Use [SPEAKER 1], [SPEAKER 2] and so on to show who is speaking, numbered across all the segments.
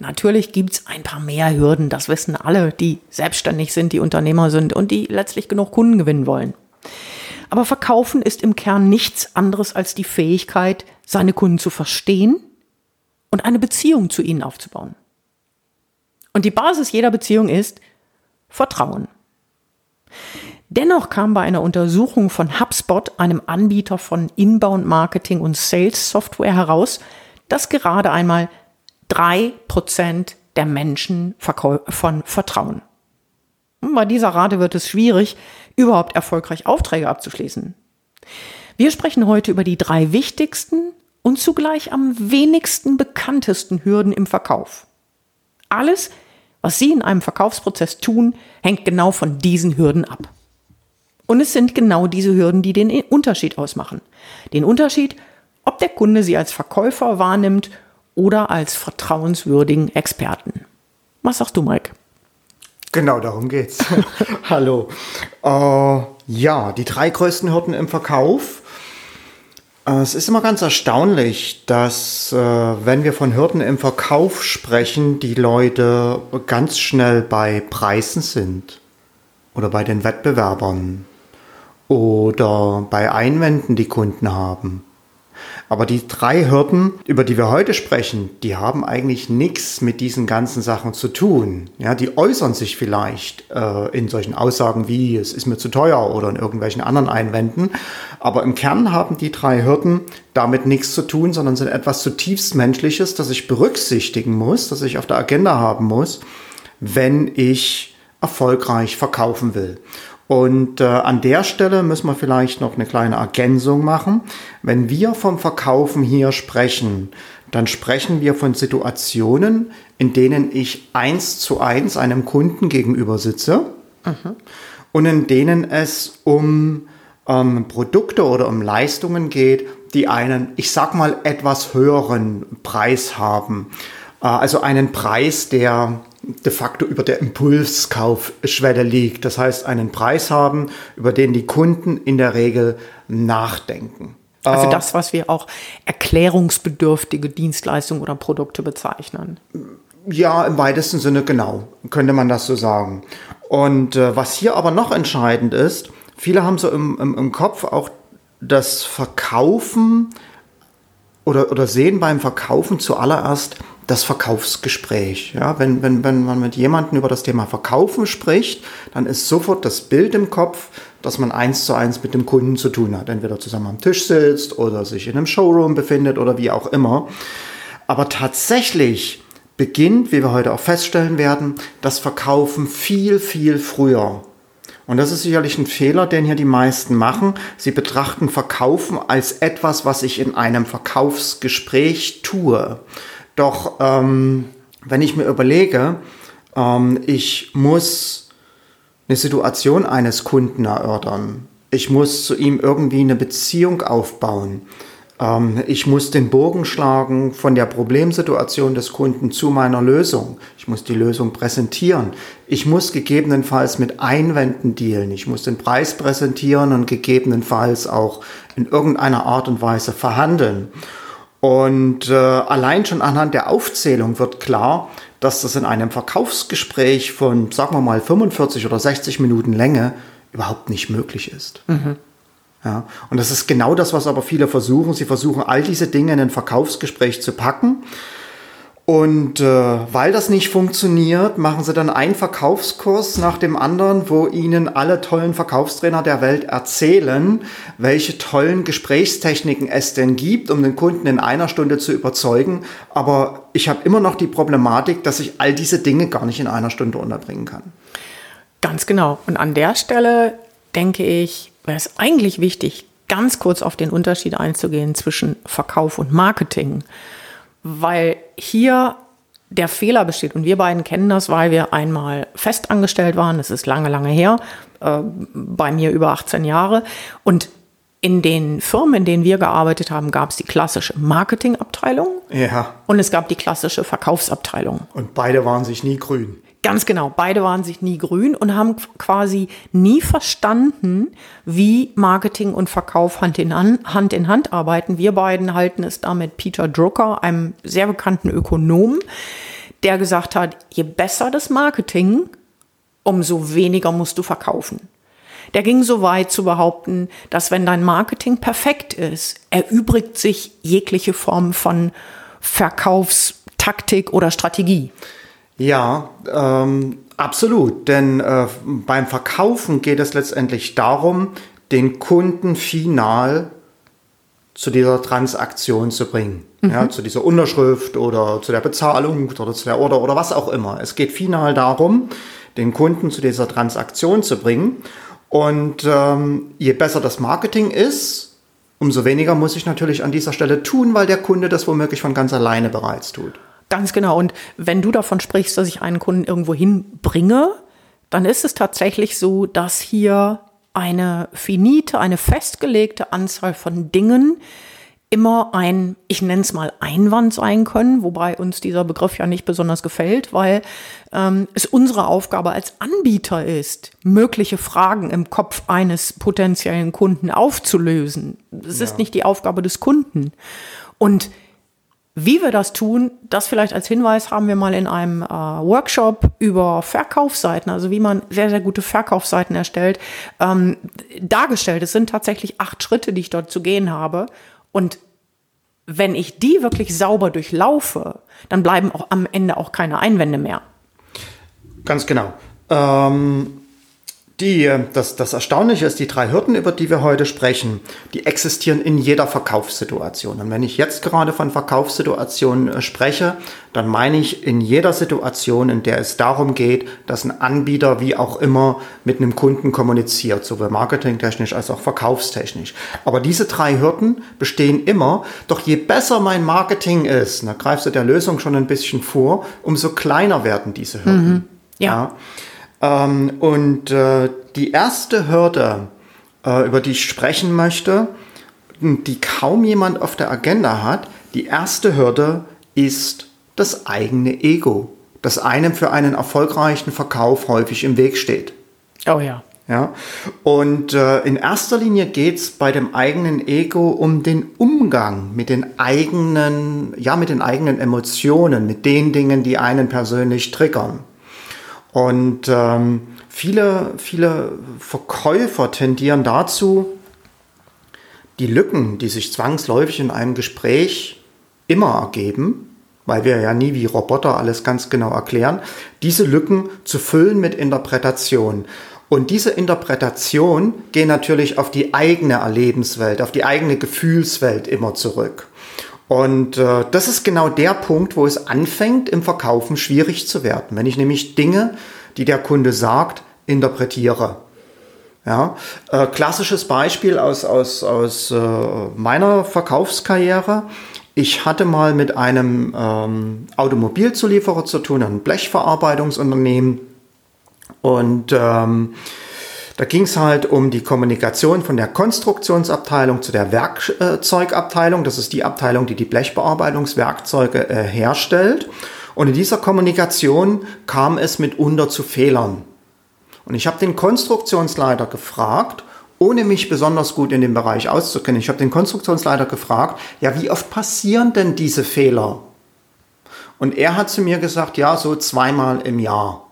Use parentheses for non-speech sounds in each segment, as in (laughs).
[SPEAKER 1] Natürlich gibt es ein paar mehr Hürden, das wissen alle, die selbstständig sind, die Unternehmer sind und die letztlich genug Kunden gewinnen wollen. Aber Verkaufen ist im Kern nichts anderes als die Fähigkeit, seine Kunden zu verstehen und eine Beziehung zu ihnen aufzubauen. Und die Basis jeder Beziehung ist Vertrauen. Dennoch kam bei einer Untersuchung von HubSpot, einem Anbieter von Inbound Marketing und Sales Software heraus, dass gerade einmal drei Prozent der Menschen von Vertrauen. Und bei dieser Rate wird es schwierig, überhaupt erfolgreich Aufträge abzuschließen. Wir sprechen heute über die drei wichtigsten und zugleich am wenigsten bekanntesten Hürden im Verkauf. Alles, was Sie in einem Verkaufsprozess tun, hängt genau von diesen Hürden ab. Und es sind genau diese Hürden, die den Unterschied ausmachen. Den Unterschied, ob der Kunde Sie als Verkäufer wahrnimmt oder als vertrauenswürdigen Experten. Was sagst du, Mike?
[SPEAKER 2] Genau, darum geht's. (laughs) Hallo. Äh, ja, die drei größten Hürden im Verkauf. Äh, es ist immer ganz erstaunlich, dass äh, wenn wir von Hürden im Verkauf sprechen, die Leute ganz schnell bei Preisen sind oder bei den Wettbewerbern oder bei Einwänden, die Kunden haben. Aber die drei Hürden, über die wir heute sprechen, die haben eigentlich nichts mit diesen ganzen Sachen zu tun. Ja, die äußern sich vielleicht äh, in solchen Aussagen wie es ist mir zu teuer oder in irgendwelchen anderen Einwänden. Aber im Kern haben die drei Hürden damit nichts zu tun, sondern sind etwas zutiefst Menschliches, das ich berücksichtigen muss, das ich auf der Agenda haben muss, wenn ich erfolgreich verkaufen will. Und äh, an der Stelle müssen wir vielleicht noch eine kleine Ergänzung machen. Wenn wir vom Verkaufen hier sprechen, dann sprechen wir von Situationen, in denen ich eins zu eins einem Kunden gegenüber sitze mhm. und in denen es um ähm, Produkte oder um Leistungen geht, die einen, ich sag mal, etwas höheren Preis haben. Äh, also einen Preis, der de facto über der Impulskaufschwelle liegt. Das heißt, einen Preis haben, über den die Kunden in der Regel nachdenken.
[SPEAKER 1] Also äh, das, was wir auch erklärungsbedürftige Dienstleistungen oder Produkte bezeichnen.
[SPEAKER 2] Ja, im weitesten Sinne genau, könnte man das so sagen. Und äh, was hier aber noch entscheidend ist, viele haben so im, im, im Kopf auch das Verkaufen oder, oder sehen beim Verkaufen zuallererst das Verkaufsgespräch. Ja, wenn, wenn, wenn man mit jemandem über das Thema Verkaufen spricht, dann ist sofort das Bild im Kopf, dass man eins zu eins mit dem Kunden zu tun hat. Entweder zusammen am Tisch sitzt oder sich in einem Showroom befindet oder wie auch immer. Aber tatsächlich beginnt, wie wir heute auch feststellen werden, das Verkaufen viel, viel früher. Und das ist sicherlich ein Fehler, den hier die meisten machen. Sie betrachten Verkaufen als etwas, was ich in einem Verkaufsgespräch tue. Doch ähm, wenn ich mir überlege, ähm, ich muss eine Situation eines Kunden erörtern, ich muss zu ihm irgendwie eine Beziehung aufbauen, ähm, ich muss den Bogen schlagen von der Problemsituation des Kunden zu meiner Lösung. Ich muss die Lösung präsentieren. Ich muss gegebenenfalls mit Einwänden dealen. Ich muss den Preis präsentieren und gegebenenfalls auch in irgendeiner Art und Weise verhandeln. Und äh, allein schon anhand der Aufzählung wird klar, dass das in einem Verkaufsgespräch von, sagen wir mal, 45 oder 60 Minuten Länge überhaupt nicht möglich ist. Mhm. Ja, und das ist genau das, was aber viele versuchen. Sie versuchen, all diese Dinge in ein Verkaufsgespräch zu packen und äh, weil das nicht funktioniert, machen sie dann einen Verkaufskurs nach dem anderen, wo ihnen alle tollen Verkaufstrainer der Welt erzählen, welche tollen Gesprächstechniken es denn gibt, um den Kunden in einer Stunde zu überzeugen. Aber ich habe immer noch die Problematik, dass ich all diese Dinge gar nicht in einer Stunde unterbringen kann.
[SPEAKER 1] Ganz genau. Und an der Stelle denke ich, wäre es eigentlich wichtig, ganz kurz auf den Unterschied einzugehen zwischen Verkauf und Marketing weil hier der Fehler besteht, und wir beiden kennen das, weil wir einmal festangestellt waren, das ist lange, lange her, äh, bei mir über 18 Jahre. Und in den Firmen, in denen wir gearbeitet haben, gab es die klassische Marketingabteilung
[SPEAKER 2] Ja.
[SPEAKER 1] und es gab die klassische Verkaufsabteilung.
[SPEAKER 2] Und beide waren sich nie grün.
[SPEAKER 1] Ganz genau, beide waren sich nie grün und haben quasi nie verstanden, wie Marketing und Verkauf Hand in Hand, in Hand arbeiten. Wir beiden halten es da mit Peter Drucker, einem sehr bekannten Ökonom, der gesagt hat, je besser das Marketing, umso weniger musst du verkaufen. Der ging so weit zu behaupten, dass wenn dein Marketing perfekt ist, erübrigt sich jegliche Form von Verkaufstaktik oder Strategie.
[SPEAKER 2] Ja, ähm, absolut. Denn äh, beim Verkaufen geht es letztendlich darum, den Kunden final zu dieser Transaktion zu bringen. Ja, zu dieser Unterschrift oder zu der Bezahlung oder zu der Order oder was auch immer. Es geht final darum, den Kunden zu dieser Transaktion zu bringen. Und ähm, je besser das Marketing ist, umso weniger muss ich natürlich an dieser Stelle tun, weil der Kunde das womöglich von ganz alleine bereits tut.
[SPEAKER 1] Ganz genau. Und wenn du davon sprichst, dass ich einen Kunden irgendwo hinbringe, dann ist es tatsächlich so, dass hier eine finite, eine festgelegte Anzahl von Dingen immer ein, ich nenne es mal Einwand sein können, wobei uns dieser Begriff ja nicht besonders gefällt, weil ähm, es unsere Aufgabe als Anbieter ist, mögliche Fragen im Kopf eines potenziellen Kunden aufzulösen. Es ist nicht die Aufgabe des Kunden. Und wie wir das tun, das vielleicht als Hinweis haben wir mal in einem äh, Workshop über Verkaufsseiten, also wie man sehr, sehr gute Verkaufsseiten erstellt, ähm, dargestellt. Es sind tatsächlich acht Schritte, die ich dort zu gehen habe. Und wenn ich die wirklich sauber durchlaufe, dann bleiben auch am Ende auch keine Einwände mehr.
[SPEAKER 2] Ganz genau. Ähm, die, das, das Erstaunliche ist, die drei Hürden, über die wir heute sprechen, die existieren in jeder Verkaufssituation. Und wenn ich jetzt gerade von Verkaufssituationen äh, spreche, dann meine ich in jeder Situation, in der es darum geht, dass ein Anbieter wie auch immer mit einem Kunden kommuniziert, sowohl marketingtechnisch als auch verkaufstechnisch. Aber diese drei Hürden bestehen immer, doch je besser mein Marketing ist, da greifst du der Lösung schon ein bisschen vor, umso kleiner werden diese Hürden.
[SPEAKER 1] Ja.
[SPEAKER 2] Ähm, und äh, die erste Hürde, äh, über die ich sprechen möchte, die kaum jemand auf der Agenda hat, die erste Hürde ist das eigene Ego, das einem für einen erfolgreichen Verkauf häufig im Weg steht.
[SPEAKER 1] Oh ja.
[SPEAKER 2] Ja? Und äh, in erster Linie geht es bei dem eigenen Ego um den Umgang mit den eigenen, ja, mit den eigenen Emotionen, mit den Dingen, die einen persönlich triggern. Und ähm, viele, viele Verkäufer tendieren dazu, die Lücken, die sich zwangsläufig in einem Gespräch immer ergeben, weil wir ja nie wie Roboter alles ganz genau erklären, diese Lücken zu füllen mit Interpretation. Und diese Interpretation geht natürlich auf die eigene Erlebenswelt, auf die eigene Gefühlswelt immer zurück. Und äh, das ist genau der Punkt, wo es anfängt, im Verkaufen schwierig zu werden. Wenn ich nämlich Dinge, die der Kunde sagt, interpretiere. Ja, äh, klassisches Beispiel aus, aus, aus äh, meiner Verkaufskarriere. Ich hatte mal mit einem ähm, Automobilzulieferer zu tun, einem Blechverarbeitungsunternehmen. Und ähm, da ging es halt um die Kommunikation von der Konstruktionsabteilung zu der Werkzeugabteilung. Das ist die Abteilung, die die Blechbearbeitungswerkzeuge äh, herstellt. Und in dieser Kommunikation kam es mitunter zu Fehlern. Und ich habe den Konstruktionsleiter gefragt, ohne mich besonders gut in dem Bereich auszukennen, ich habe den Konstruktionsleiter gefragt, ja, wie oft passieren denn diese Fehler? Und er hat zu mir gesagt, ja, so zweimal im Jahr.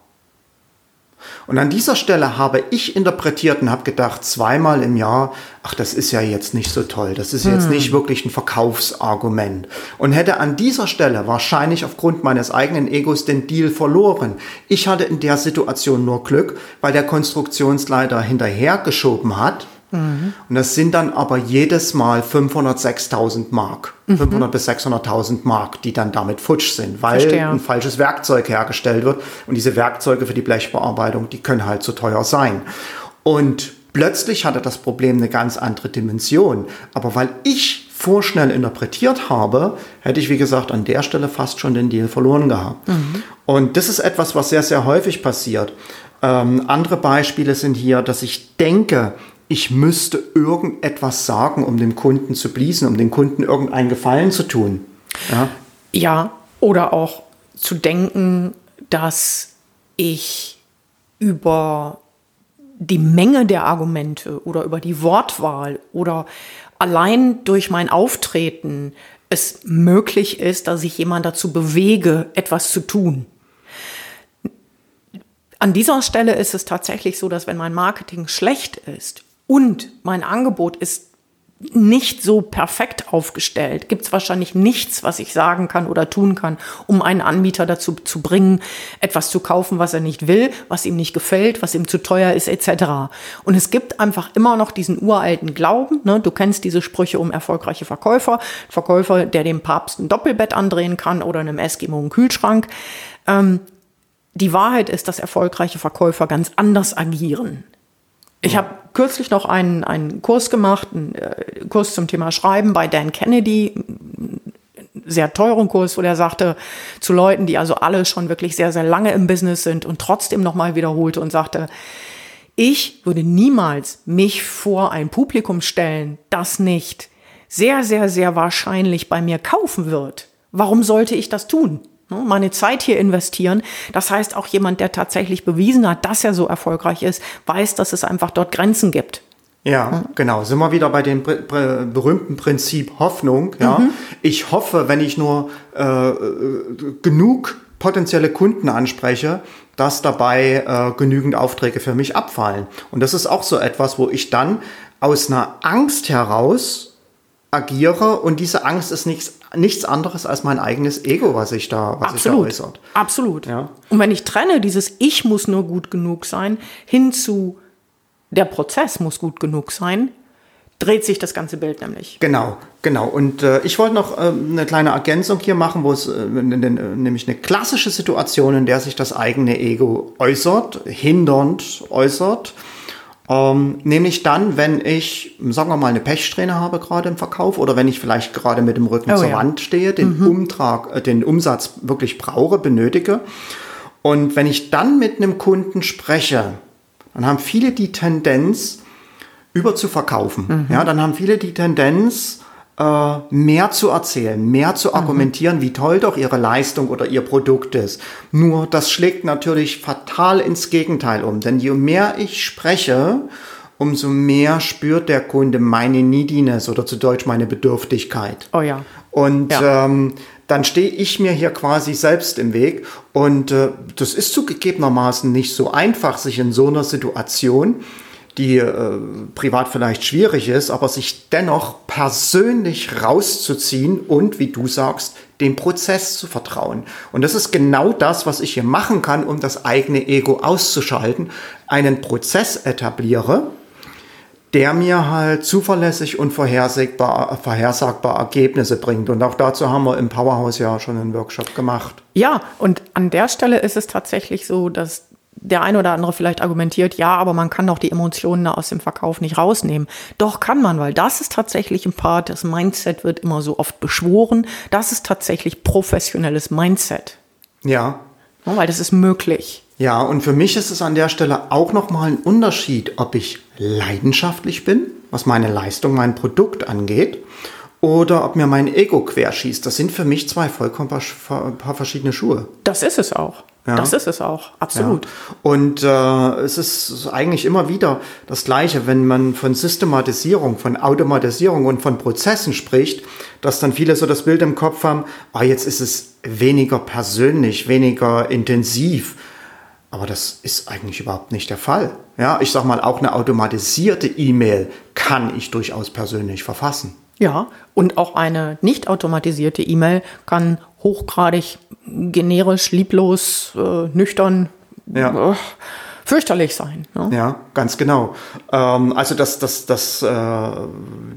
[SPEAKER 2] Und an dieser Stelle habe ich interpretiert und habe gedacht, zweimal im Jahr, ach, das ist ja jetzt nicht so toll. Das ist jetzt nicht wirklich ein Verkaufsargument. Und hätte an dieser Stelle wahrscheinlich aufgrund meines eigenen Egos den Deal verloren. Ich hatte in der Situation nur Glück, weil der Konstruktionsleiter hinterhergeschoben hat. Und das sind dann aber jedes Mal 500, 6000 Mark. 500 bis 600.000 Mark, die dann damit futsch sind, weil
[SPEAKER 1] Verstehe.
[SPEAKER 2] ein falsches Werkzeug hergestellt wird. Und diese Werkzeuge für die Blechbearbeitung, die können halt zu teuer sein. Und plötzlich hatte das Problem eine ganz andere Dimension. Aber weil ich vorschnell interpretiert habe, hätte ich, wie gesagt, an der Stelle fast schon den Deal verloren gehabt. Mhm. Und das ist etwas, was sehr, sehr häufig passiert. Ähm, andere Beispiele sind hier, dass ich denke, ich müsste irgendetwas sagen, um dem Kunden zu bliesen, um dem Kunden irgendeinen Gefallen zu tun.
[SPEAKER 1] Ja, ja oder auch zu denken, dass ich über die Menge der Argumente oder über die Wortwahl oder allein durch mein Auftreten es möglich ist, dass ich jemand dazu bewege, etwas zu tun. An dieser Stelle ist es tatsächlich so, dass wenn mein Marketing schlecht ist und mein Angebot ist nicht so perfekt aufgestellt, gibt es wahrscheinlich nichts, was ich sagen kann oder tun kann, um einen Anbieter dazu zu bringen, etwas zu kaufen, was er nicht will, was ihm nicht gefällt, was ihm zu teuer ist, etc. Und es gibt einfach immer noch diesen uralten Glauben, ne? du kennst diese Sprüche um erfolgreiche Verkäufer, Verkäufer, der dem Papst ein Doppelbett andrehen kann oder einem Eskimo einen Kühlschrank. Ähm, die Wahrheit ist, dass erfolgreiche Verkäufer ganz anders agieren. Ich habe kürzlich noch einen, einen Kurs gemacht, einen äh, Kurs zum Thema Schreiben bei Dan Kennedy, sehr teuren Kurs, wo er sagte zu Leuten, die also alle schon wirklich sehr, sehr lange im Business sind und trotzdem nochmal wiederholte und sagte, ich würde niemals mich vor ein Publikum stellen, das nicht sehr, sehr, sehr wahrscheinlich bei mir kaufen wird. Warum sollte ich das tun? Ne, meine Zeit hier investieren. Das heißt, auch jemand, der tatsächlich bewiesen hat, dass er so erfolgreich ist, weiß, dass es einfach dort Grenzen gibt.
[SPEAKER 2] Ja, mhm. genau. Sind wir wieder bei dem berühmten Prinzip Hoffnung. Ja, mhm. ich hoffe, wenn ich nur äh, genug potenzielle Kunden anspreche, dass dabei äh, genügend Aufträge für mich abfallen. Und das ist auch so etwas, wo ich dann aus einer Angst heraus agiere und diese Angst ist nichts, nichts anderes als mein eigenes Ego, was ich da, was
[SPEAKER 1] Absolut.
[SPEAKER 2] ich da äußert.
[SPEAKER 1] Absolut. Ja. Und wenn ich trenne, dieses Ich muss nur gut genug sein, hin zu der Prozess muss gut genug sein, dreht sich das ganze Bild nämlich.
[SPEAKER 2] Genau, genau. Und äh, ich wollte noch äh, eine kleine Ergänzung hier machen, wo es äh, nämlich eine klassische Situation, in der sich das eigene Ego äußert, hindernd äußert. Ähm, nämlich dann, wenn ich, sagen wir mal, eine Pechsträhne habe gerade im Verkauf oder wenn ich vielleicht gerade mit dem Rücken oh, zur ja. Wand stehe, den mhm. Umtrag, äh, den Umsatz wirklich brauche, benötige. Und wenn ich dann mit einem Kunden spreche, dann haben viele die Tendenz, über zu verkaufen. Mhm. Ja, dann haben viele die Tendenz, mehr zu erzählen, mehr zu mhm. argumentieren, mhm. wie toll doch ihre Leistung oder ihr Produkt ist. Nur das schlägt natürlich fatal ins Gegenteil um, denn je mehr ich spreche, umso mehr spürt der Kunde meine Neediness oder zu Deutsch meine Bedürftigkeit.
[SPEAKER 1] Oh ja.
[SPEAKER 2] Und ja. Ähm, dann stehe ich mir hier quasi selbst im Weg. Und äh, das ist zugegebenermaßen nicht so einfach, sich in so einer Situation die äh, privat vielleicht schwierig ist, aber sich dennoch persönlich rauszuziehen und, wie du sagst, dem Prozess zu vertrauen. Und das ist genau das, was ich hier machen kann, um das eigene Ego auszuschalten, einen Prozess etabliere, der mir halt zuverlässig und vorhersagbar, vorhersagbar Ergebnisse bringt. Und auch dazu haben wir im Powerhouse ja schon einen Workshop gemacht.
[SPEAKER 1] Ja, und an der Stelle ist es tatsächlich so, dass der eine oder andere vielleicht argumentiert, ja, aber man kann doch die Emotionen aus dem Verkauf nicht rausnehmen. Doch kann man, weil das ist tatsächlich ein Part, das Mindset wird immer so oft beschworen. Das ist tatsächlich professionelles Mindset.
[SPEAKER 2] Ja.
[SPEAKER 1] ja weil das ist möglich.
[SPEAKER 2] Ja, und für mich ist es an der Stelle auch nochmal ein Unterschied, ob ich leidenschaftlich bin, was meine Leistung, mein Produkt angeht, oder ob mir mein Ego querschießt. Das sind für mich zwei vollkommen paar verschiedene Schuhe.
[SPEAKER 1] Das ist es auch. Ja. Das ist es auch, absolut.
[SPEAKER 2] Ja. Und äh, es ist eigentlich immer wieder das Gleiche, wenn man von Systematisierung, von Automatisierung und von Prozessen spricht, dass dann viele so das Bild im Kopf haben, ah, jetzt ist es weniger persönlich, weniger intensiv. Aber das ist eigentlich überhaupt nicht der Fall. Ja, ich sag mal, auch eine automatisierte E-Mail kann ich durchaus persönlich verfassen.
[SPEAKER 1] Ja, und auch eine nicht automatisierte E-Mail kann hochgradig generisch, lieblos, äh, nüchtern, ja. äh, fürchterlich sein.
[SPEAKER 2] Ne? Ja, ganz genau. Ähm, also das, das, das, äh,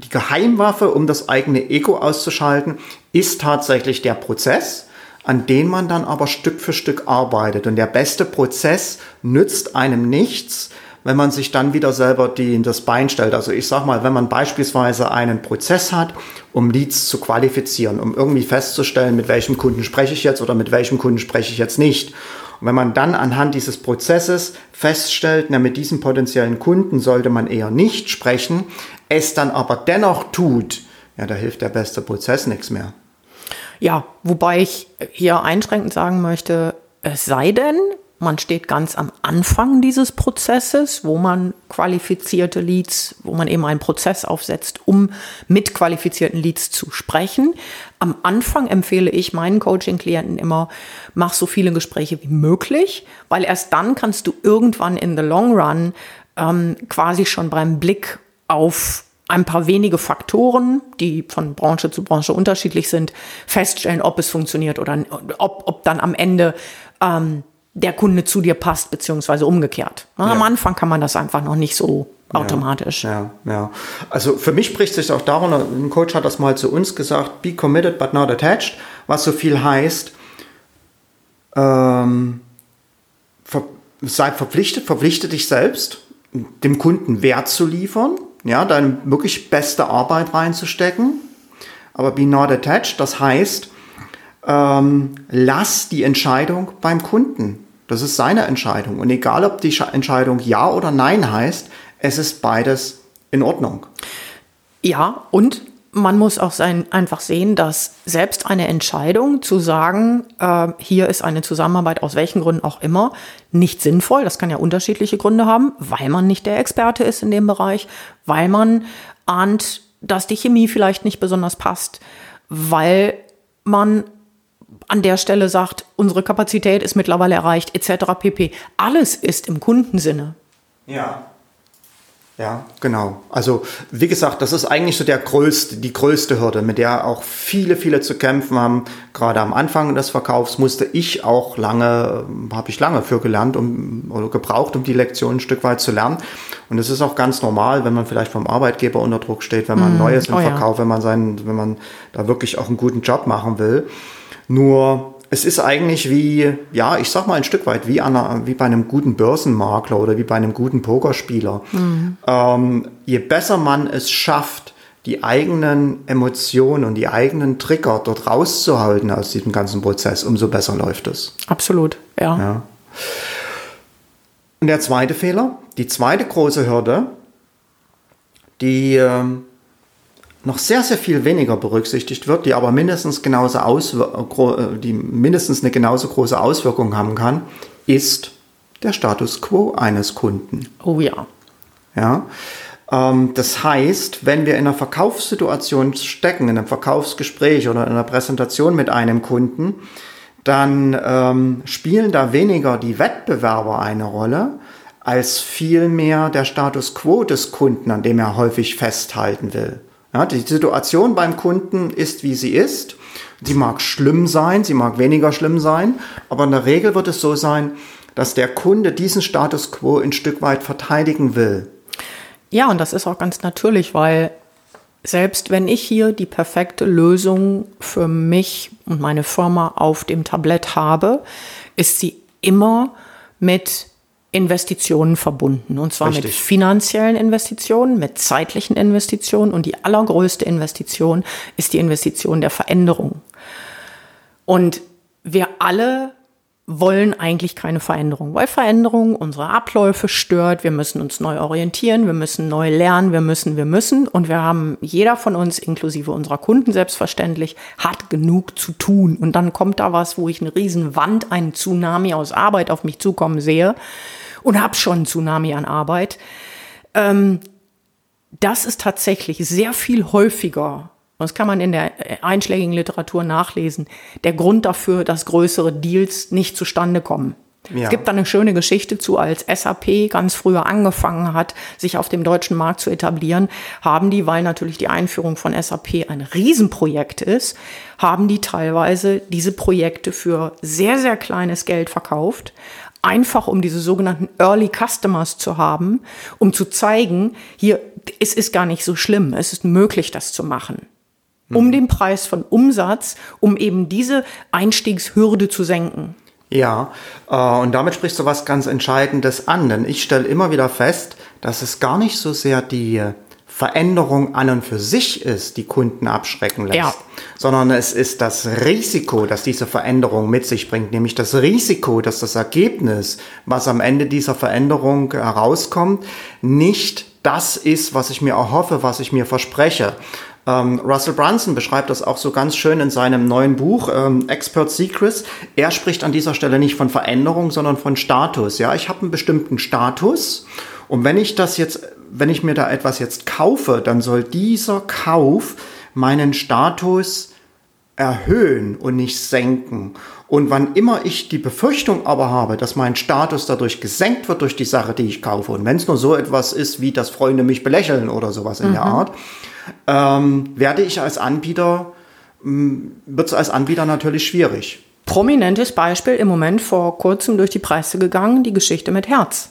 [SPEAKER 2] die Geheimwaffe, um das eigene Ego auszuschalten, ist tatsächlich der Prozess, an den man dann aber Stück für Stück arbeitet. Und der beste Prozess nützt einem nichts, wenn man sich dann wieder selber die in das Bein stellt. Also ich sag mal, wenn man beispielsweise einen Prozess hat, um Leads zu qualifizieren, um irgendwie festzustellen, mit welchem Kunden spreche ich jetzt oder mit welchem Kunden spreche ich jetzt nicht. Und wenn man dann anhand dieses Prozesses feststellt, na, mit diesem potenziellen Kunden sollte man eher nicht sprechen, es dann aber dennoch tut, ja, da hilft der beste Prozess nichts mehr.
[SPEAKER 1] Ja, wobei ich hier einschränkend sagen möchte, es sei denn, man steht ganz am Anfang dieses Prozesses, wo man qualifizierte Leads, wo man eben einen Prozess aufsetzt, um mit qualifizierten Leads zu sprechen. Am Anfang empfehle ich meinen Coaching-Klienten immer, mach so viele Gespräche wie möglich, weil erst dann kannst du irgendwann in the long run ähm, quasi schon beim Blick auf ein paar wenige Faktoren, die von Branche zu Branche unterschiedlich sind, feststellen, ob es funktioniert oder ob, ob dann am Ende ähm, der Kunde zu dir passt, beziehungsweise umgekehrt. Ja. Am Anfang kann man das einfach noch nicht so automatisch.
[SPEAKER 2] Ja, ja, ja. Also für mich spricht sich auch darum, ein Coach hat das mal zu uns gesagt, be committed but not attached, was so viel heißt, ähm, ver sei verpflichtet, verpflichte dich selbst, dem Kunden Wert zu liefern, ja, deine wirklich beste Arbeit reinzustecken. Aber be not attached, das heißt, ähm, lass die Entscheidung beim Kunden. Das ist seine Entscheidung. Und egal, ob die Entscheidung Ja oder Nein heißt, es ist beides in Ordnung.
[SPEAKER 1] Ja, und man muss auch sein, einfach sehen, dass selbst eine Entscheidung zu sagen, äh, hier ist eine Zusammenarbeit aus welchen Gründen auch immer, nicht sinnvoll, das kann ja unterschiedliche Gründe haben, weil man nicht der Experte ist in dem Bereich, weil man ahnt, dass die Chemie vielleicht nicht besonders passt, weil man an der Stelle sagt, unsere Kapazität ist mittlerweile erreicht, etc. pp. Alles ist im Kundensinne.
[SPEAKER 2] Ja. Ja, genau. Also wie gesagt, das ist eigentlich so der größte, die größte Hürde, mit der auch viele, viele zu kämpfen haben. Gerade am Anfang des Verkaufs musste ich auch lange, habe ich lange für gelernt um, oder gebraucht, um die Lektion ein Stück weit zu lernen. Und es ist auch ganz normal, wenn man vielleicht vom Arbeitgeber unter Druck steht, wenn man mm, Neues im oh Verkauf, ja. wenn man seinen, wenn man da wirklich auch einen guten Job machen will. Nur es ist eigentlich wie, ja, ich sag mal ein Stück weit wie, einer, wie bei einem guten Börsenmakler oder wie bei einem guten Pokerspieler. Mhm. Ähm, je besser man es schafft, die eigenen Emotionen und die eigenen Trigger dort rauszuhalten aus diesem ganzen Prozess, umso besser läuft es.
[SPEAKER 1] Absolut, ja.
[SPEAKER 2] ja. Und der zweite Fehler, die zweite große Hürde, die ähm, noch sehr, sehr viel weniger berücksichtigt wird, die aber mindestens, genauso äh, die mindestens eine genauso große Auswirkung haben kann, ist der Status quo eines Kunden.
[SPEAKER 1] Oh ja.
[SPEAKER 2] Ja. Ähm, das heißt, wenn wir in einer Verkaufssituation stecken, in einem Verkaufsgespräch oder in einer Präsentation mit einem Kunden, dann ähm, spielen da weniger die Wettbewerber eine Rolle, als vielmehr der Status quo des Kunden, an dem er häufig festhalten will. Ja, die Situation beim Kunden ist, wie sie ist. Sie mag schlimm sein, sie mag weniger schlimm sein, aber in der Regel wird es so sein, dass der Kunde diesen Status quo ein Stück weit verteidigen will.
[SPEAKER 1] Ja, und das ist auch ganz natürlich, weil selbst wenn ich hier die perfekte Lösung für mich und meine Firma auf dem Tablett habe, ist sie immer mit Investitionen verbunden. Und zwar Richtig. mit finanziellen Investitionen, mit zeitlichen Investitionen. Und die allergrößte Investition ist die Investition der Veränderung. Und wir alle wollen eigentlich keine Veränderung, weil Veränderung unsere Abläufe stört. Wir müssen uns neu orientieren, wir müssen neu lernen, wir müssen, wir müssen. Und wir haben, jeder von uns, inklusive unserer Kunden selbstverständlich, hat genug zu tun. Und dann kommt da was, wo ich eine riesen Wand, einen Tsunami aus Arbeit auf mich zukommen sehe und habe schon einen Tsunami an Arbeit. Ähm, das ist tatsächlich sehr viel häufiger, das kann man in der einschlägigen Literatur nachlesen, der Grund dafür, dass größere Deals nicht zustande kommen. Ja. Es gibt da eine schöne Geschichte zu, als SAP ganz früher angefangen hat, sich auf dem deutschen Markt zu etablieren, haben die, weil natürlich die Einführung von SAP ein Riesenprojekt ist, haben die teilweise diese Projekte für sehr, sehr kleines Geld verkauft, einfach um diese sogenannten Early Customers zu haben, um zu zeigen, hier, es ist gar nicht so schlimm, es ist möglich, das zu machen. Um mhm. den Preis von Umsatz, um eben diese Einstiegshürde zu senken.
[SPEAKER 2] Ja, äh, und damit sprichst du was ganz Entscheidendes an, denn ich stelle immer wieder fest, dass es gar nicht so sehr die Veränderung an und für sich ist, die Kunden abschrecken lässt, ja. sondern es ist das Risiko, das diese Veränderung mit sich bringt, nämlich das Risiko, dass das Ergebnis, was am Ende dieser Veränderung herauskommt, nicht das ist, was ich mir erhoffe, was ich mir verspreche. Ähm, Russell Brunson beschreibt das auch so ganz schön in seinem neuen Buch ähm, Expert Secrets. Er spricht an dieser Stelle nicht von Veränderung, sondern von Status. Ja, ich habe einen bestimmten Status und wenn ich das jetzt, wenn ich mir da etwas jetzt kaufe, dann soll dieser Kauf meinen Status erhöhen und nicht senken. Und wann immer ich die Befürchtung aber habe, dass mein Status dadurch gesenkt wird durch die Sache, die ich kaufe, und wenn es nur so etwas ist, wie dass Freunde mich belächeln oder sowas in mhm. der Art, ähm, werde ich als Anbieter, hm, wird es als Anbieter natürlich schwierig.
[SPEAKER 1] Prominentes Beispiel im Moment vor kurzem durch die Presse gegangen, die Geschichte mit Herz.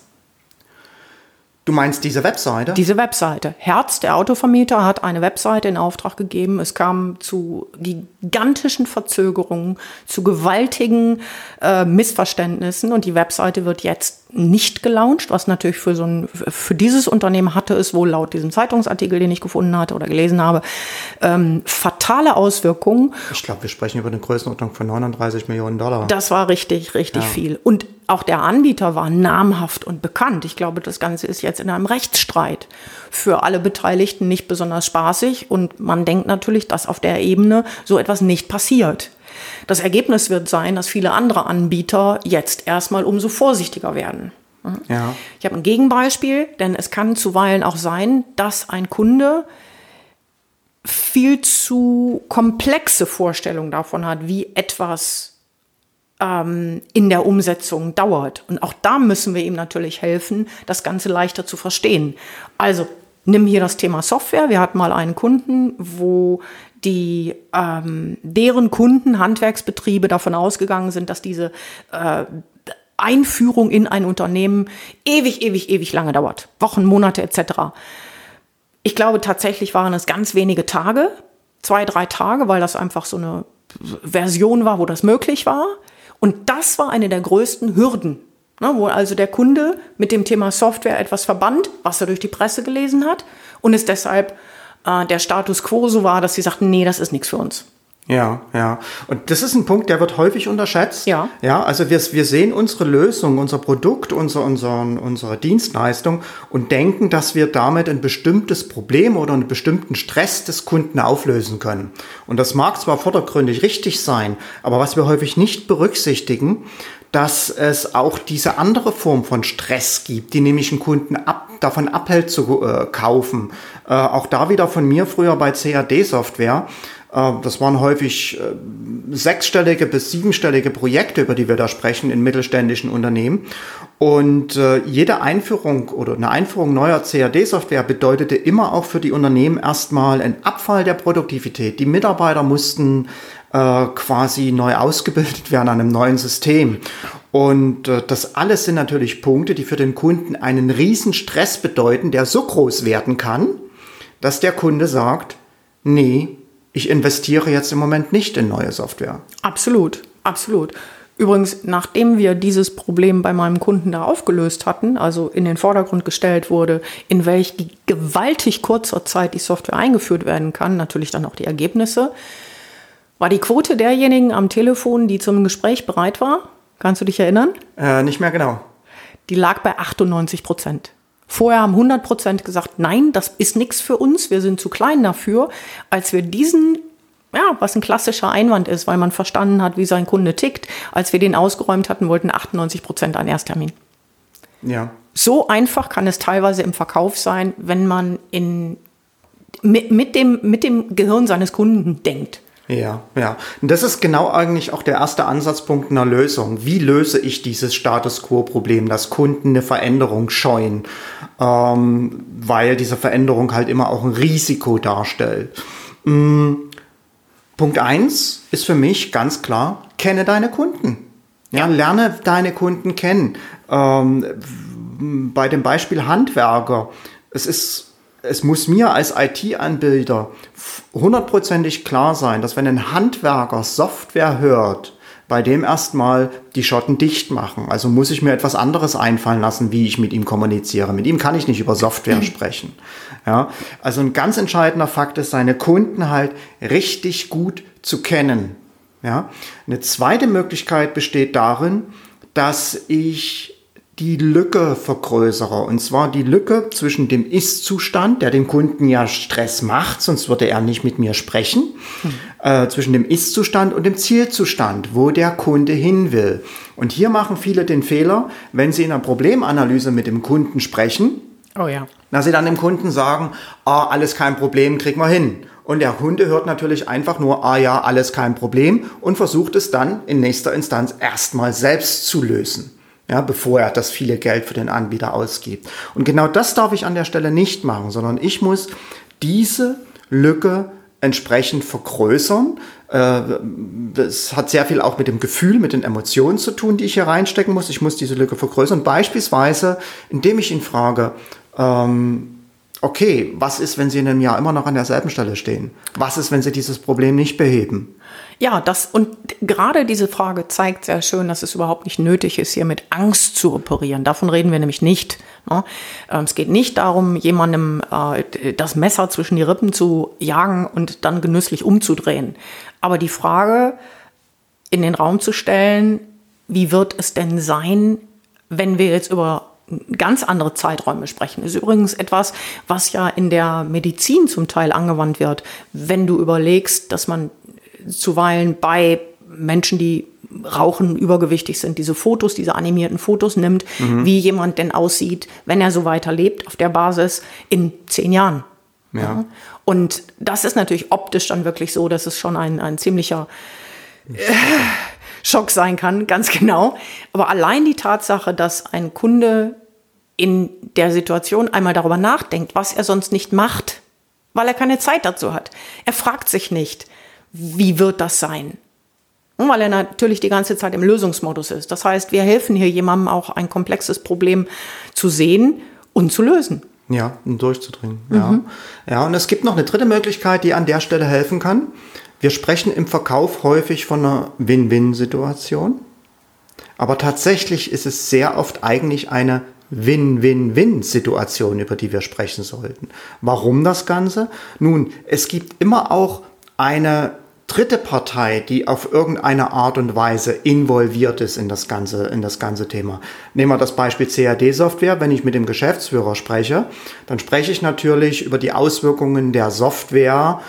[SPEAKER 2] Du meinst diese Webseite?
[SPEAKER 1] Diese Webseite. Herz, der Autovermieter, hat eine Webseite in Auftrag gegeben. Es kam zu gigantischen Verzögerungen, zu gewaltigen äh, Missverständnissen und die Webseite wird jetzt nicht gelauncht, was natürlich für so ein, für dieses Unternehmen hatte es wohl laut diesem Zeitungsartikel, den ich gefunden hatte oder gelesen habe, ähm, fatale Auswirkungen.
[SPEAKER 2] Ich glaube, wir sprechen über eine Größenordnung von 39 Millionen Dollar.
[SPEAKER 1] Das war richtig, richtig ja. viel. Und auch der Anbieter war namhaft und bekannt. Ich glaube, das Ganze ist jetzt in einem Rechtsstreit für alle Beteiligten nicht besonders spaßig und man denkt natürlich, dass auf der Ebene so etwas nicht passiert. Das Ergebnis wird sein, dass viele andere Anbieter jetzt erstmal umso vorsichtiger werden. Ja. Ich habe ein Gegenbeispiel, denn es kann zuweilen auch sein, dass ein Kunde viel zu komplexe Vorstellungen davon hat, wie etwas ähm, in der Umsetzung dauert. Und auch da müssen wir ihm natürlich helfen, das Ganze leichter zu verstehen. Also nimm hier das Thema Software. Wir hatten mal einen Kunden, wo die ähm, deren Kunden, Handwerksbetriebe davon ausgegangen sind, dass diese äh, Einführung in ein Unternehmen ewig, ewig, ewig lange dauert. Wochen, Monate etc. Ich glaube tatsächlich waren es ganz wenige Tage, zwei, drei Tage, weil das einfach so eine Version war, wo das möglich war. Und das war eine der größten Hürden, ne, wo also der Kunde mit dem Thema Software etwas verband, was er durch die Presse gelesen hat und es deshalb äh, der Status quo so war, dass sie sagten, nee, das ist nichts für uns.
[SPEAKER 2] Ja, ja. Und das ist ein Punkt, der wird häufig unterschätzt.
[SPEAKER 1] Ja.
[SPEAKER 2] Ja, also wir, wir sehen unsere Lösung, unser Produkt, unser, unser, unsere Dienstleistung und denken, dass wir damit ein bestimmtes Problem oder einen bestimmten Stress des Kunden auflösen können. Und das mag zwar vordergründig richtig sein, aber was wir häufig nicht berücksichtigen, dass es auch diese andere Form von Stress gibt, die nämlich einen Kunden ab, davon abhält zu äh, kaufen. Äh, auch da wieder von mir früher bei CAD-Software. Äh, das waren häufig äh, sechsstellige bis siebenstellige Projekte, über die wir da sprechen in mittelständischen Unternehmen. Und äh, jede Einführung oder eine Einführung neuer CAD-Software bedeutete immer auch für die Unternehmen erstmal einen Abfall der Produktivität. Die Mitarbeiter mussten äh, quasi neu ausgebildet werden an einem neuen System. Und äh, das alles sind natürlich Punkte, die für den Kunden einen riesen Stress bedeuten, der so groß werden kann, dass der Kunde sagt, nee, ich investiere jetzt im Moment nicht in neue Software.
[SPEAKER 1] Absolut, absolut. Übrigens, nachdem wir dieses Problem bei meinem Kunden da aufgelöst hatten, also in den Vordergrund gestellt wurde, in welch gewaltig kurzer Zeit die Software eingeführt werden kann, natürlich dann auch die Ergebnisse, war die Quote derjenigen am Telefon, die zum Gespräch bereit war? Kannst du dich erinnern?
[SPEAKER 2] Äh, nicht mehr genau.
[SPEAKER 1] Die lag bei 98 Prozent. Vorher haben 100 Prozent gesagt, nein, das ist nichts für uns, wir sind zu klein dafür. Als wir diesen, ja, was ein klassischer Einwand ist, weil man verstanden hat, wie sein Kunde tickt, als wir den ausgeräumt hatten, wollten 98 Prozent einen Ersttermin.
[SPEAKER 2] Ja.
[SPEAKER 1] So einfach kann es teilweise im Verkauf sein, wenn man in, mit, mit, dem, mit dem Gehirn seines Kunden denkt.
[SPEAKER 2] Ja, ja. Und das ist genau eigentlich auch der erste Ansatzpunkt einer Lösung. Wie löse ich dieses Status Quo-Problem, dass Kunden eine Veränderung scheuen, ähm, weil diese Veränderung halt immer auch ein Risiko darstellt. Mhm. Punkt eins ist für mich ganz klar, kenne deine Kunden. Ja, lerne deine Kunden kennen. Ähm, bei dem Beispiel Handwerker, es ist es muss mir als IT-Anbieter hundertprozentig klar sein, dass wenn ein Handwerker Software hört, bei dem erstmal die Schotten dicht machen. Also muss ich mir etwas anderes einfallen lassen, wie ich mit ihm kommuniziere. Mit ihm kann ich nicht über Software (laughs) sprechen. Ja, also ein ganz entscheidender Fakt ist, seine Kunden halt richtig gut zu kennen. Ja, eine zweite Möglichkeit besteht darin, dass ich die Lücke vergrößere. Und zwar die Lücke zwischen dem Ist-Zustand, der dem Kunden ja Stress macht, sonst würde er nicht mit mir sprechen, hm. äh, zwischen dem Ist-Zustand und dem Zielzustand, wo der Kunde hin will. Und hier machen viele den Fehler, wenn sie in einer Problemanalyse mit dem Kunden sprechen,
[SPEAKER 1] oh ja.
[SPEAKER 2] dass sie dann dem Kunden sagen, ah, alles kein Problem, kriegen wir hin. Und der Kunde hört natürlich einfach nur, ah ja, alles kein Problem und versucht es dann in nächster Instanz erstmal selbst zu lösen ja, bevor er das viele Geld für den Anbieter ausgibt. Und genau das darf ich an der Stelle nicht machen, sondern ich muss diese Lücke entsprechend vergrößern. Es äh, hat sehr viel auch mit dem Gefühl, mit den Emotionen zu tun, die ich hier reinstecken muss. Ich muss diese Lücke vergrößern, beispielsweise, indem ich ihn frage, ähm, okay, was ist, wenn Sie in einem Jahr immer noch an derselben Stelle stehen? Was ist, wenn Sie dieses Problem nicht beheben?
[SPEAKER 1] Ja, das und gerade diese Frage zeigt sehr schön, dass es überhaupt nicht nötig ist, hier mit Angst zu operieren. Davon reden wir nämlich nicht. Ne? Ähm, es geht nicht darum, jemandem äh, das Messer zwischen die Rippen zu jagen und dann genüsslich umzudrehen. Aber die Frage in den Raum zu stellen, wie wird es denn sein, wenn wir jetzt über ganz andere Zeiträume sprechen. Ist übrigens etwas, was ja in der Medizin zum Teil angewandt wird. Wenn du überlegst, dass man zuweilen bei Menschen, die rauchen, übergewichtig sind, diese Fotos, diese animierten Fotos nimmt, mhm. wie jemand denn aussieht, wenn er so weiterlebt auf der Basis in zehn Jahren. Ja. ja. Und das ist natürlich optisch dann wirklich so, dass es schon ein, ein ziemlicher äh, Schock sein kann, (laughs) ganz genau. Aber allein die Tatsache, dass ein Kunde in der Situation einmal darüber nachdenkt, was er sonst nicht macht, weil er keine Zeit dazu hat. Er fragt sich nicht, wie wird das sein? Weil er natürlich die ganze Zeit im Lösungsmodus ist. Das heißt, wir helfen hier jemandem auch ein komplexes Problem zu sehen und zu lösen.
[SPEAKER 2] Ja, und durchzudringen. Ja. Mhm. ja, und es gibt noch eine dritte Möglichkeit, die an der Stelle helfen kann. Wir sprechen im Verkauf häufig von einer Win-Win-Situation. Aber tatsächlich ist es sehr oft eigentlich eine Win-Win-Win-Situation, über die wir sprechen sollten. Warum das Ganze? Nun, es gibt immer auch eine dritte Partei, die auf irgendeine Art und Weise involviert ist in das ganze, in das ganze Thema. Nehmen wir das Beispiel CAD-Software. Wenn ich mit dem Geschäftsführer spreche, dann spreche ich natürlich über die Auswirkungen der Software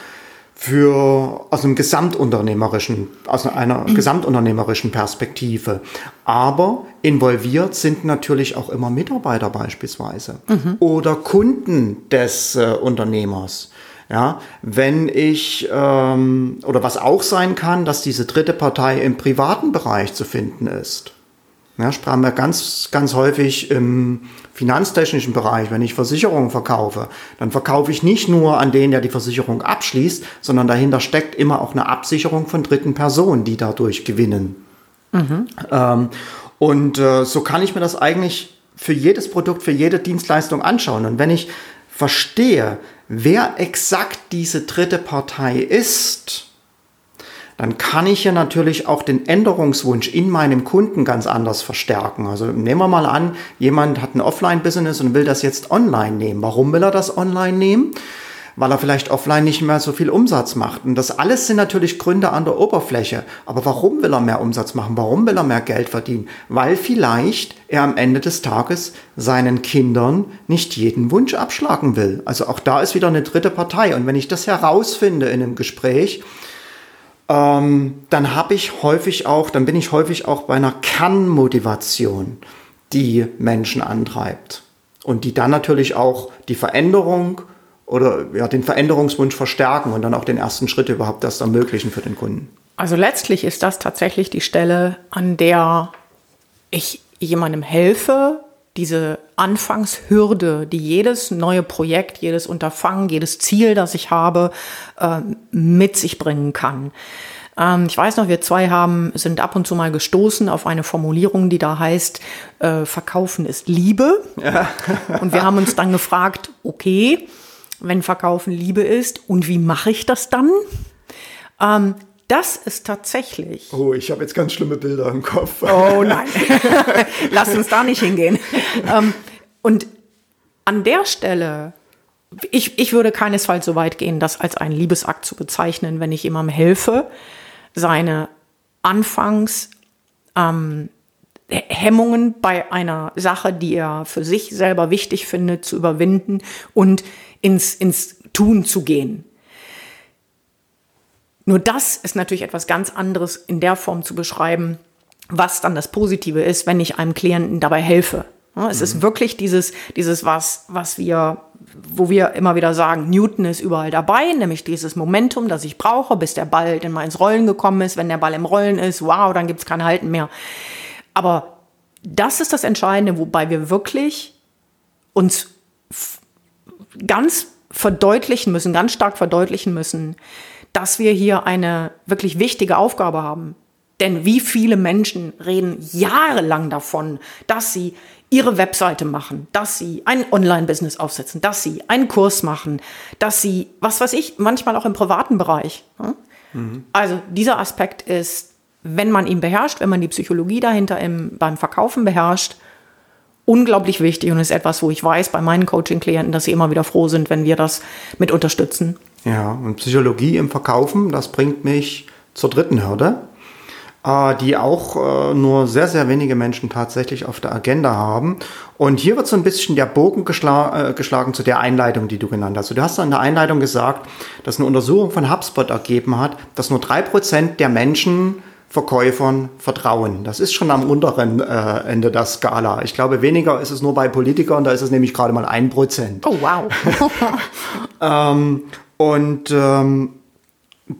[SPEAKER 2] für aus einem gesamtunternehmerischen, aus einer (clears throat) gesamtunternehmerischen Perspektive. Aber involviert sind natürlich auch immer Mitarbeiter beispielsweise mhm. oder Kunden des äh, Unternehmers. Ja, wenn ich, ähm, oder was auch sein kann, dass diese dritte Partei im privaten Bereich zu finden ist. Ja, sprachen wir ganz, ganz häufig im finanztechnischen Bereich, wenn ich Versicherungen verkaufe, dann verkaufe ich nicht nur an den, der die Versicherung abschließt, sondern dahinter steckt immer auch eine Absicherung von dritten Personen, die dadurch gewinnen. Mhm. Ähm, und äh, so kann ich mir das eigentlich für jedes Produkt, für jede Dienstleistung anschauen. Und wenn ich verstehe, wer exakt diese dritte Partei ist, dann kann ich ja natürlich auch den Änderungswunsch in meinem Kunden ganz anders verstärken. Also nehmen wir mal an, jemand hat ein Offline-Business und will das jetzt online nehmen. Warum will er das online nehmen? weil er vielleicht offline nicht mehr so viel Umsatz macht. Und das alles sind natürlich Gründe an der Oberfläche. Aber warum will er mehr Umsatz machen? Warum will er mehr Geld verdienen? Weil vielleicht er am Ende des Tages seinen Kindern nicht jeden Wunsch abschlagen will. Also auch da ist wieder eine dritte Partei. Und wenn ich das herausfinde in einem Gespräch, ähm, dann habe ich häufig auch, dann bin ich häufig auch bei einer Kernmotivation, die Menschen antreibt. Und die dann natürlich auch die Veränderung oder ja, den Veränderungswunsch verstärken und dann auch den ersten Schritt überhaupt erst ermöglichen für den Kunden.
[SPEAKER 1] Also letztlich ist das tatsächlich die Stelle, an der ich jemandem helfe, diese Anfangshürde, die jedes neue Projekt, jedes Unterfangen, jedes Ziel, das ich habe, äh, mit sich bringen kann. Ähm, ich weiß noch, wir zwei haben, sind ab und zu mal gestoßen auf eine Formulierung, die da heißt, äh, Verkaufen ist Liebe. Ja. und wir haben uns dann gefragt, okay, wenn Verkaufen Liebe ist und wie mache ich das dann? Ähm, das ist tatsächlich.
[SPEAKER 2] Oh, ich habe jetzt ganz schlimme Bilder im Kopf.
[SPEAKER 1] Oh nein, (laughs) lass uns da nicht hingehen. (laughs) Ähm, und an der Stelle, ich, ich würde keinesfalls so weit gehen, das als einen Liebesakt zu bezeichnen, wenn ich jemandem helfe, seine Anfangs ähm, Hemmungen bei einer Sache, die er für sich selber wichtig findet, zu überwinden und ins, ins Tun zu gehen. Nur das ist natürlich etwas ganz anderes in der Form zu beschreiben, was dann das Positive ist, wenn ich einem Klienten dabei helfe. Es mhm. ist wirklich dieses, dieses was, was wir, wo wir immer wieder sagen, Newton ist überall dabei, nämlich dieses Momentum, das ich brauche, bis der Ball in mal ins Rollen gekommen ist. Wenn der Ball im Rollen ist, wow, dann gibt es kein Halten mehr. Aber das ist das Entscheidende, wobei wir wirklich uns ganz verdeutlichen müssen, ganz stark verdeutlichen müssen, dass wir hier eine wirklich wichtige Aufgabe haben. Denn wie viele Menschen reden jahrelang davon, dass sie ihre Webseite machen, dass sie ein Online-Business aufsetzen, dass sie einen Kurs machen, dass sie, was weiß ich, manchmal auch im privaten Bereich. Mhm. Also dieser Aspekt ist, wenn man ihn beherrscht, wenn man die Psychologie dahinter im, beim Verkaufen beherrscht, unglaublich wichtig und ist etwas, wo ich weiß bei meinen Coaching-Klienten, dass sie immer wieder froh sind, wenn wir das mit unterstützen.
[SPEAKER 2] Ja, und Psychologie im Verkaufen, das bringt mich zur dritten Hürde, die auch äh, nur sehr, sehr wenige Menschen tatsächlich auf der Agenda haben. Und hier wird so ein bisschen der Bogen geschla äh, geschlagen zu der Einleitung, die du genannt hast. Du hast in der Einleitung gesagt, dass eine Untersuchung von HubSpot ergeben hat, dass nur drei Prozent der Menschen Verkäufern vertrauen. Das ist schon am unteren äh, Ende der Skala. Ich glaube, weniger ist es nur bei Politikern, da ist es nämlich gerade mal ein Prozent.
[SPEAKER 1] Oh, wow. (laughs)
[SPEAKER 2] ähm, und ähm,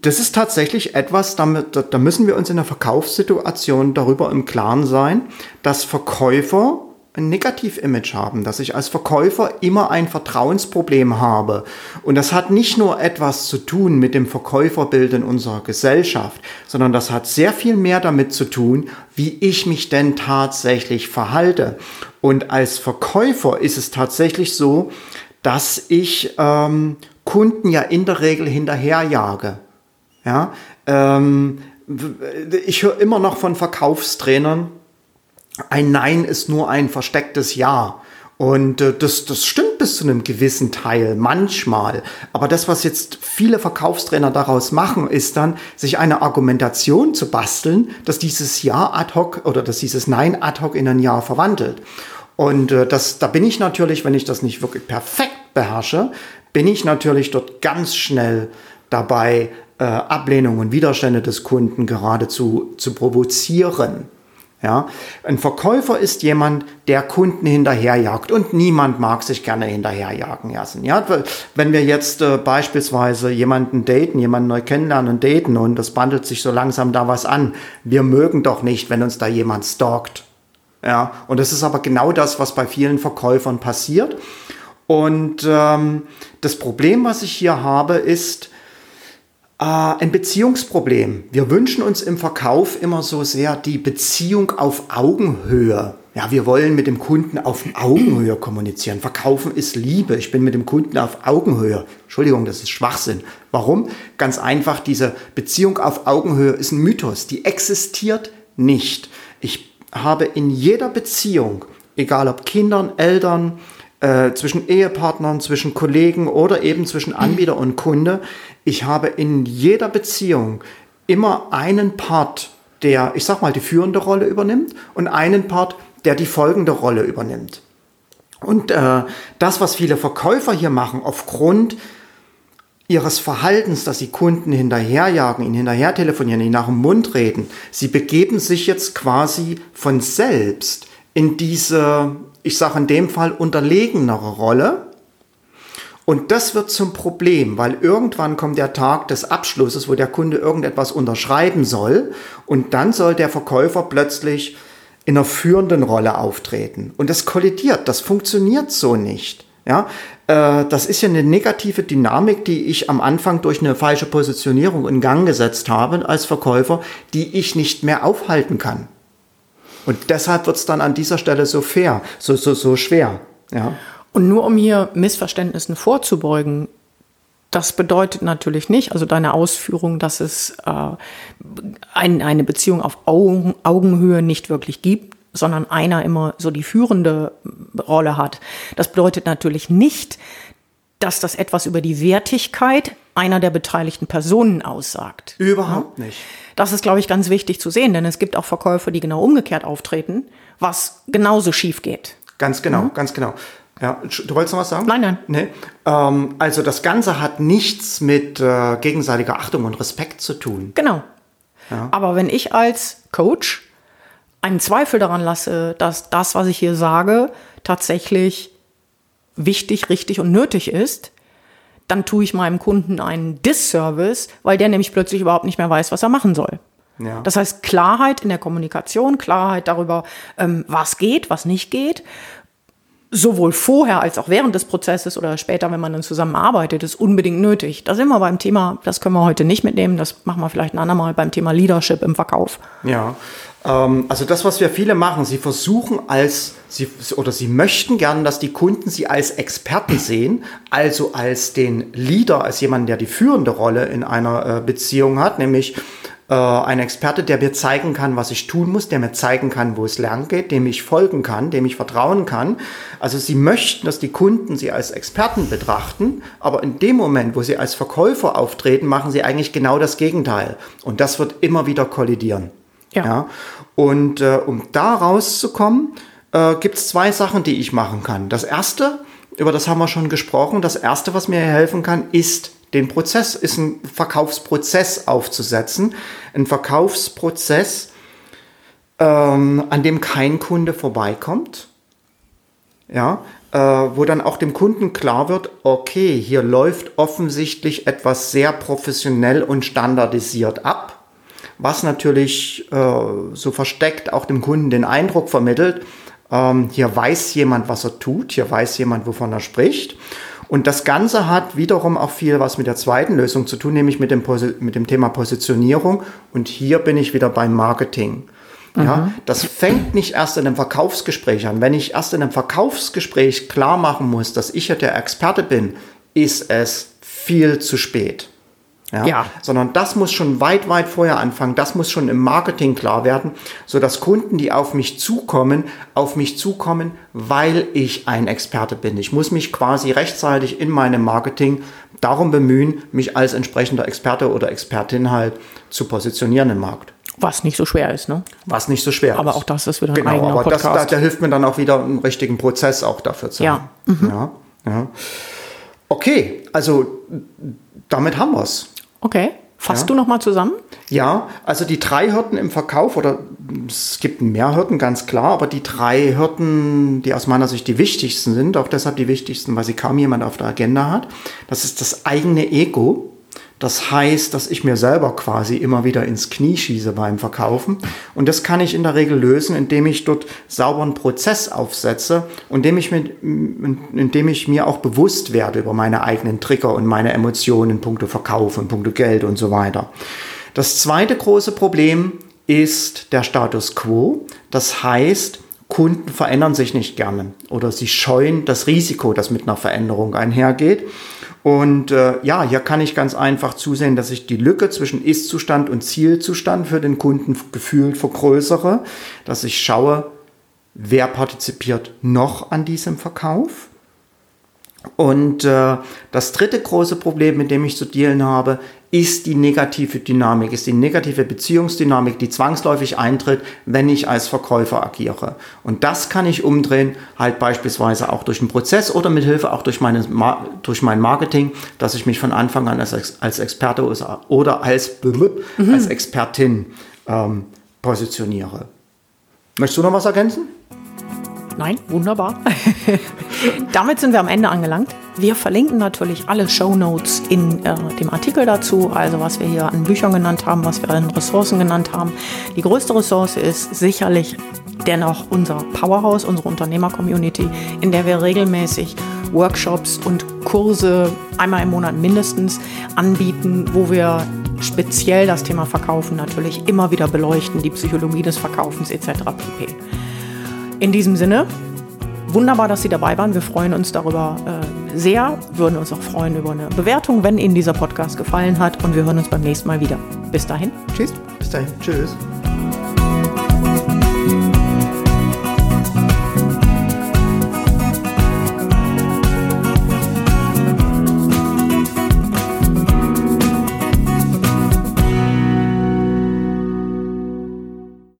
[SPEAKER 2] das ist tatsächlich etwas, damit, da müssen wir uns in der Verkaufssituation darüber im Klaren sein, dass Verkäufer ein Negativ-Image haben, dass ich als Verkäufer immer ein Vertrauensproblem habe. Und das hat nicht nur etwas zu tun mit dem Verkäuferbild in unserer Gesellschaft, sondern das hat sehr viel mehr damit zu tun, wie ich mich denn tatsächlich verhalte. Und als Verkäufer ist es tatsächlich so, dass ich ähm, Kunden ja in der Regel hinterherjage. Ja, ähm, ich höre immer noch von Verkaufstrainern, ein Nein ist nur ein verstecktes Ja. Und äh, das, das stimmt bis zu einem gewissen Teil, manchmal. Aber das, was jetzt viele Verkaufstrainer daraus machen, ist dann, sich eine Argumentation zu basteln, dass dieses Ja ad hoc oder dass dieses Nein ad hoc in ein Ja verwandelt. Und äh, das, da bin ich natürlich, wenn ich das nicht wirklich perfekt beherrsche, bin ich natürlich dort ganz schnell dabei, äh, Ablehnung und Widerstände des Kunden geradezu zu provozieren. Ja, ein Verkäufer ist jemand, der Kunden hinterherjagt und niemand mag sich gerne hinterherjagen lassen. Ja, wenn wir jetzt äh, beispielsweise jemanden daten, jemanden neu kennenlernen und daten und das bandelt sich so langsam da was an, wir mögen doch nicht, wenn uns da jemand stalkt. Ja, und das ist aber genau das, was bei vielen Verkäufern passiert. Und ähm, das Problem, was ich hier habe, ist, ein Beziehungsproblem. Wir wünschen uns im Verkauf immer so sehr die Beziehung auf Augenhöhe. Ja, wir wollen mit dem Kunden auf Augenhöhe kommunizieren. Verkaufen ist Liebe. Ich bin mit dem Kunden auf Augenhöhe. Entschuldigung, das ist Schwachsinn. Warum? Ganz einfach, diese Beziehung auf Augenhöhe ist ein Mythos. Die existiert nicht. Ich habe in jeder Beziehung, egal ob Kindern, Eltern, äh, zwischen Ehepartnern, zwischen Kollegen oder eben zwischen Anbieter und Kunde. Ich habe in jeder Beziehung immer einen Part, der, ich sag mal, die führende Rolle übernimmt und einen Part, der die folgende Rolle übernimmt. Und äh, das, was viele Verkäufer hier machen, aufgrund ihres Verhaltens, dass sie Kunden hinterherjagen, ihnen hinterher telefonieren, ihnen nach dem Mund reden, sie begeben sich jetzt quasi von selbst in diese ich sage in dem Fall, unterlegenere Rolle. Und das wird zum Problem, weil irgendwann kommt der Tag des Abschlusses, wo der Kunde irgendetwas unterschreiben soll und dann soll der Verkäufer plötzlich in einer führenden Rolle auftreten. Und das kollidiert, das funktioniert so nicht. Ja, äh, das ist ja eine negative Dynamik, die ich am Anfang durch eine falsche Positionierung in Gang gesetzt habe als Verkäufer, die ich nicht mehr aufhalten kann. Und deshalb wird es dann an dieser Stelle so fair, so, so, so schwer. Ja.
[SPEAKER 1] Und nur um hier Missverständnissen vorzubeugen, Das bedeutet natürlich nicht, also deine Ausführung, dass es äh, ein, eine Beziehung auf Augen, Augenhöhe nicht wirklich gibt, sondern einer immer so die führende Rolle hat. Das bedeutet natürlich nicht, dass das etwas über die Wertigkeit einer der beteiligten Personen aussagt.
[SPEAKER 2] Überhaupt nicht.
[SPEAKER 1] Das ist, glaube ich, ganz wichtig zu sehen, denn es gibt auch Verkäufer, die genau umgekehrt auftreten, was genauso schief geht.
[SPEAKER 2] Ganz genau, mhm. ganz genau. Ja, du wolltest noch was sagen?
[SPEAKER 1] Nein, nein.
[SPEAKER 2] Nee. Ähm, also das Ganze hat nichts mit äh, gegenseitiger Achtung und Respekt zu tun.
[SPEAKER 1] Genau. Ja. Aber wenn ich als Coach einen Zweifel daran lasse, dass das, was ich hier sage, tatsächlich wichtig, richtig und nötig ist, dann tue ich meinem Kunden einen Disservice, weil der nämlich plötzlich überhaupt nicht mehr weiß, was er machen soll. Ja. Das heißt Klarheit in der Kommunikation, Klarheit darüber, ähm, was geht, was nicht geht sowohl vorher als auch während des Prozesses oder später, wenn man dann zusammenarbeitet, ist unbedingt nötig. Da sind wir beim Thema, das können wir heute nicht mitnehmen, das machen wir vielleicht ein andermal beim Thema Leadership im Verkauf.
[SPEAKER 2] Ja, ähm, also das, was wir viele machen, sie versuchen als, sie, oder sie möchten gerne, dass die Kunden sie als Experten sehen, also als den Leader, als jemand, der die führende Rolle in einer äh, Beziehung hat, nämlich äh, ein Experte, der mir zeigen kann, was ich tun muss, der mir zeigen kann, wo es lang geht, dem ich folgen kann, dem ich vertrauen kann. Also sie möchten, dass die Kunden sie als Experten betrachten, aber in dem Moment, wo sie als Verkäufer auftreten, machen sie eigentlich genau das Gegenteil. Und das wird immer wieder kollidieren. Ja. ja? Und äh, um da rauszukommen, äh, gibt es zwei Sachen, die ich machen kann. Das erste, über das haben wir schon gesprochen, das erste, was mir helfen kann, ist den Prozess, ist ein Verkaufsprozess aufzusetzen. Ein Verkaufsprozess, ähm, an dem kein Kunde vorbeikommt. Ja, äh, wo dann auch dem Kunden klar wird, okay, hier läuft offensichtlich etwas sehr professionell und standardisiert ab, was natürlich äh, so versteckt auch dem Kunden den Eindruck vermittelt, ähm, hier weiß jemand, was er tut, hier weiß jemand, wovon er spricht. Und das Ganze hat wiederum auch viel was mit der zweiten Lösung zu tun, nämlich mit dem, mit dem Thema Positionierung. Und hier bin ich wieder beim Marketing. Ja, mhm. das fängt nicht erst in einem Verkaufsgespräch an. Wenn ich erst in einem Verkaufsgespräch klar machen muss, dass ich ja der Experte bin, ist es viel zu spät. Ja? ja? Sondern das muss schon weit, weit vorher anfangen. Das muss schon im Marketing klar werden, so dass Kunden, die auf mich zukommen, auf mich zukommen, weil ich ein Experte bin. Ich muss mich quasi rechtzeitig in meinem Marketing darum bemühen, mich als entsprechender Experte oder Expertin halt zu positionieren im Markt.
[SPEAKER 1] Was nicht so schwer ist, ne?
[SPEAKER 2] Was nicht so schwer
[SPEAKER 1] aber ist. Aber auch das ist wieder ein
[SPEAKER 2] genau, eigener aber Podcast. Das, da, da, hilft mir dann auch wieder einen richtigen Prozess auch dafür zu
[SPEAKER 1] ja. haben. Mhm.
[SPEAKER 2] Ja, ja. Okay, also damit haben wir es.
[SPEAKER 1] Okay. Fasst ja. du nochmal zusammen?
[SPEAKER 2] Ja, also die drei Hürden im Verkauf, oder es gibt mehr Hürden, ganz klar, aber die drei Hürden, die aus meiner Sicht die wichtigsten sind, auch deshalb die wichtigsten, weil sie kaum jemand auf der Agenda hat, das ist das eigene Ego. Das heißt, dass ich mir selber quasi immer wieder ins Knie schieße beim Verkaufen. Und das kann ich in der Regel lösen, indem ich dort sauberen Prozess aufsetze und indem ich, mit, indem ich mir auch bewusst werde über meine eigenen Trigger und meine Emotionen in puncto Verkauf und puncto Geld und so weiter. Das zweite große Problem ist der Status quo. Das heißt, Kunden verändern sich nicht gerne oder sie scheuen das Risiko, das mit einer Veränderung einhergeht. Und äh, ja, hier kann ich ganz einfach zusehen, dass ich die Lücke zwischen Ist-Zustand und Zielzustand für den Kunden gefühlt vergrößere, dass ich schaue, wer partizipiert noch an diesem Verkauf und äh, das dritte große Problem, mit dem ich zu dealen habe, ist die negative Dynamik, ist die negative Beziehungsdynamik, die zwangsläufig eintritt, wenn ich als Verkäufer agiere. Und das kann ich umdrehen, halt beispielsweise auch durch einen Prozess oder mit Hilfe auch durch, meine, durch mein Marketing, dass ich mich von Anfang an als, als Experte oder als, mhm. als Expertin ähm, positioniere. Möchtest du noch was ergänzen?
[SPEAKER 1] Nein, wunderbar. (laughs) Damit sind wir am Ende angelangt. Wir verlinken natürlich alle Show Notes in äh, dem Artikel dazu, also was wir hier an Büchern genannt haben, was wir an Ressourcen genannt haben. Die größte Ressource ist sicherlich dennoch unser Powerhouse, unsere Unternehmer-Community, in der wir regelmäßig Workshops und Kurse einmal im Monat mindestens anbieten, wo wir speziell das Thema Verkaufen natürlich immer wieder beleuchten, die Psychologie des Verkaufens etc. pp. In diesem Sinne, wunderbar, dass Sie dabei waren. Wir freuen uns darüber, äh, sehr, würden uns auch freuen über eine Bewertung, wenn Ihnen dieser Podcast gefallen hat. Und wir hören uns beim nächsten Mal wieder. Bis dahin, tschüss.
[SPEAKER 2] Bis dahin, tschüss.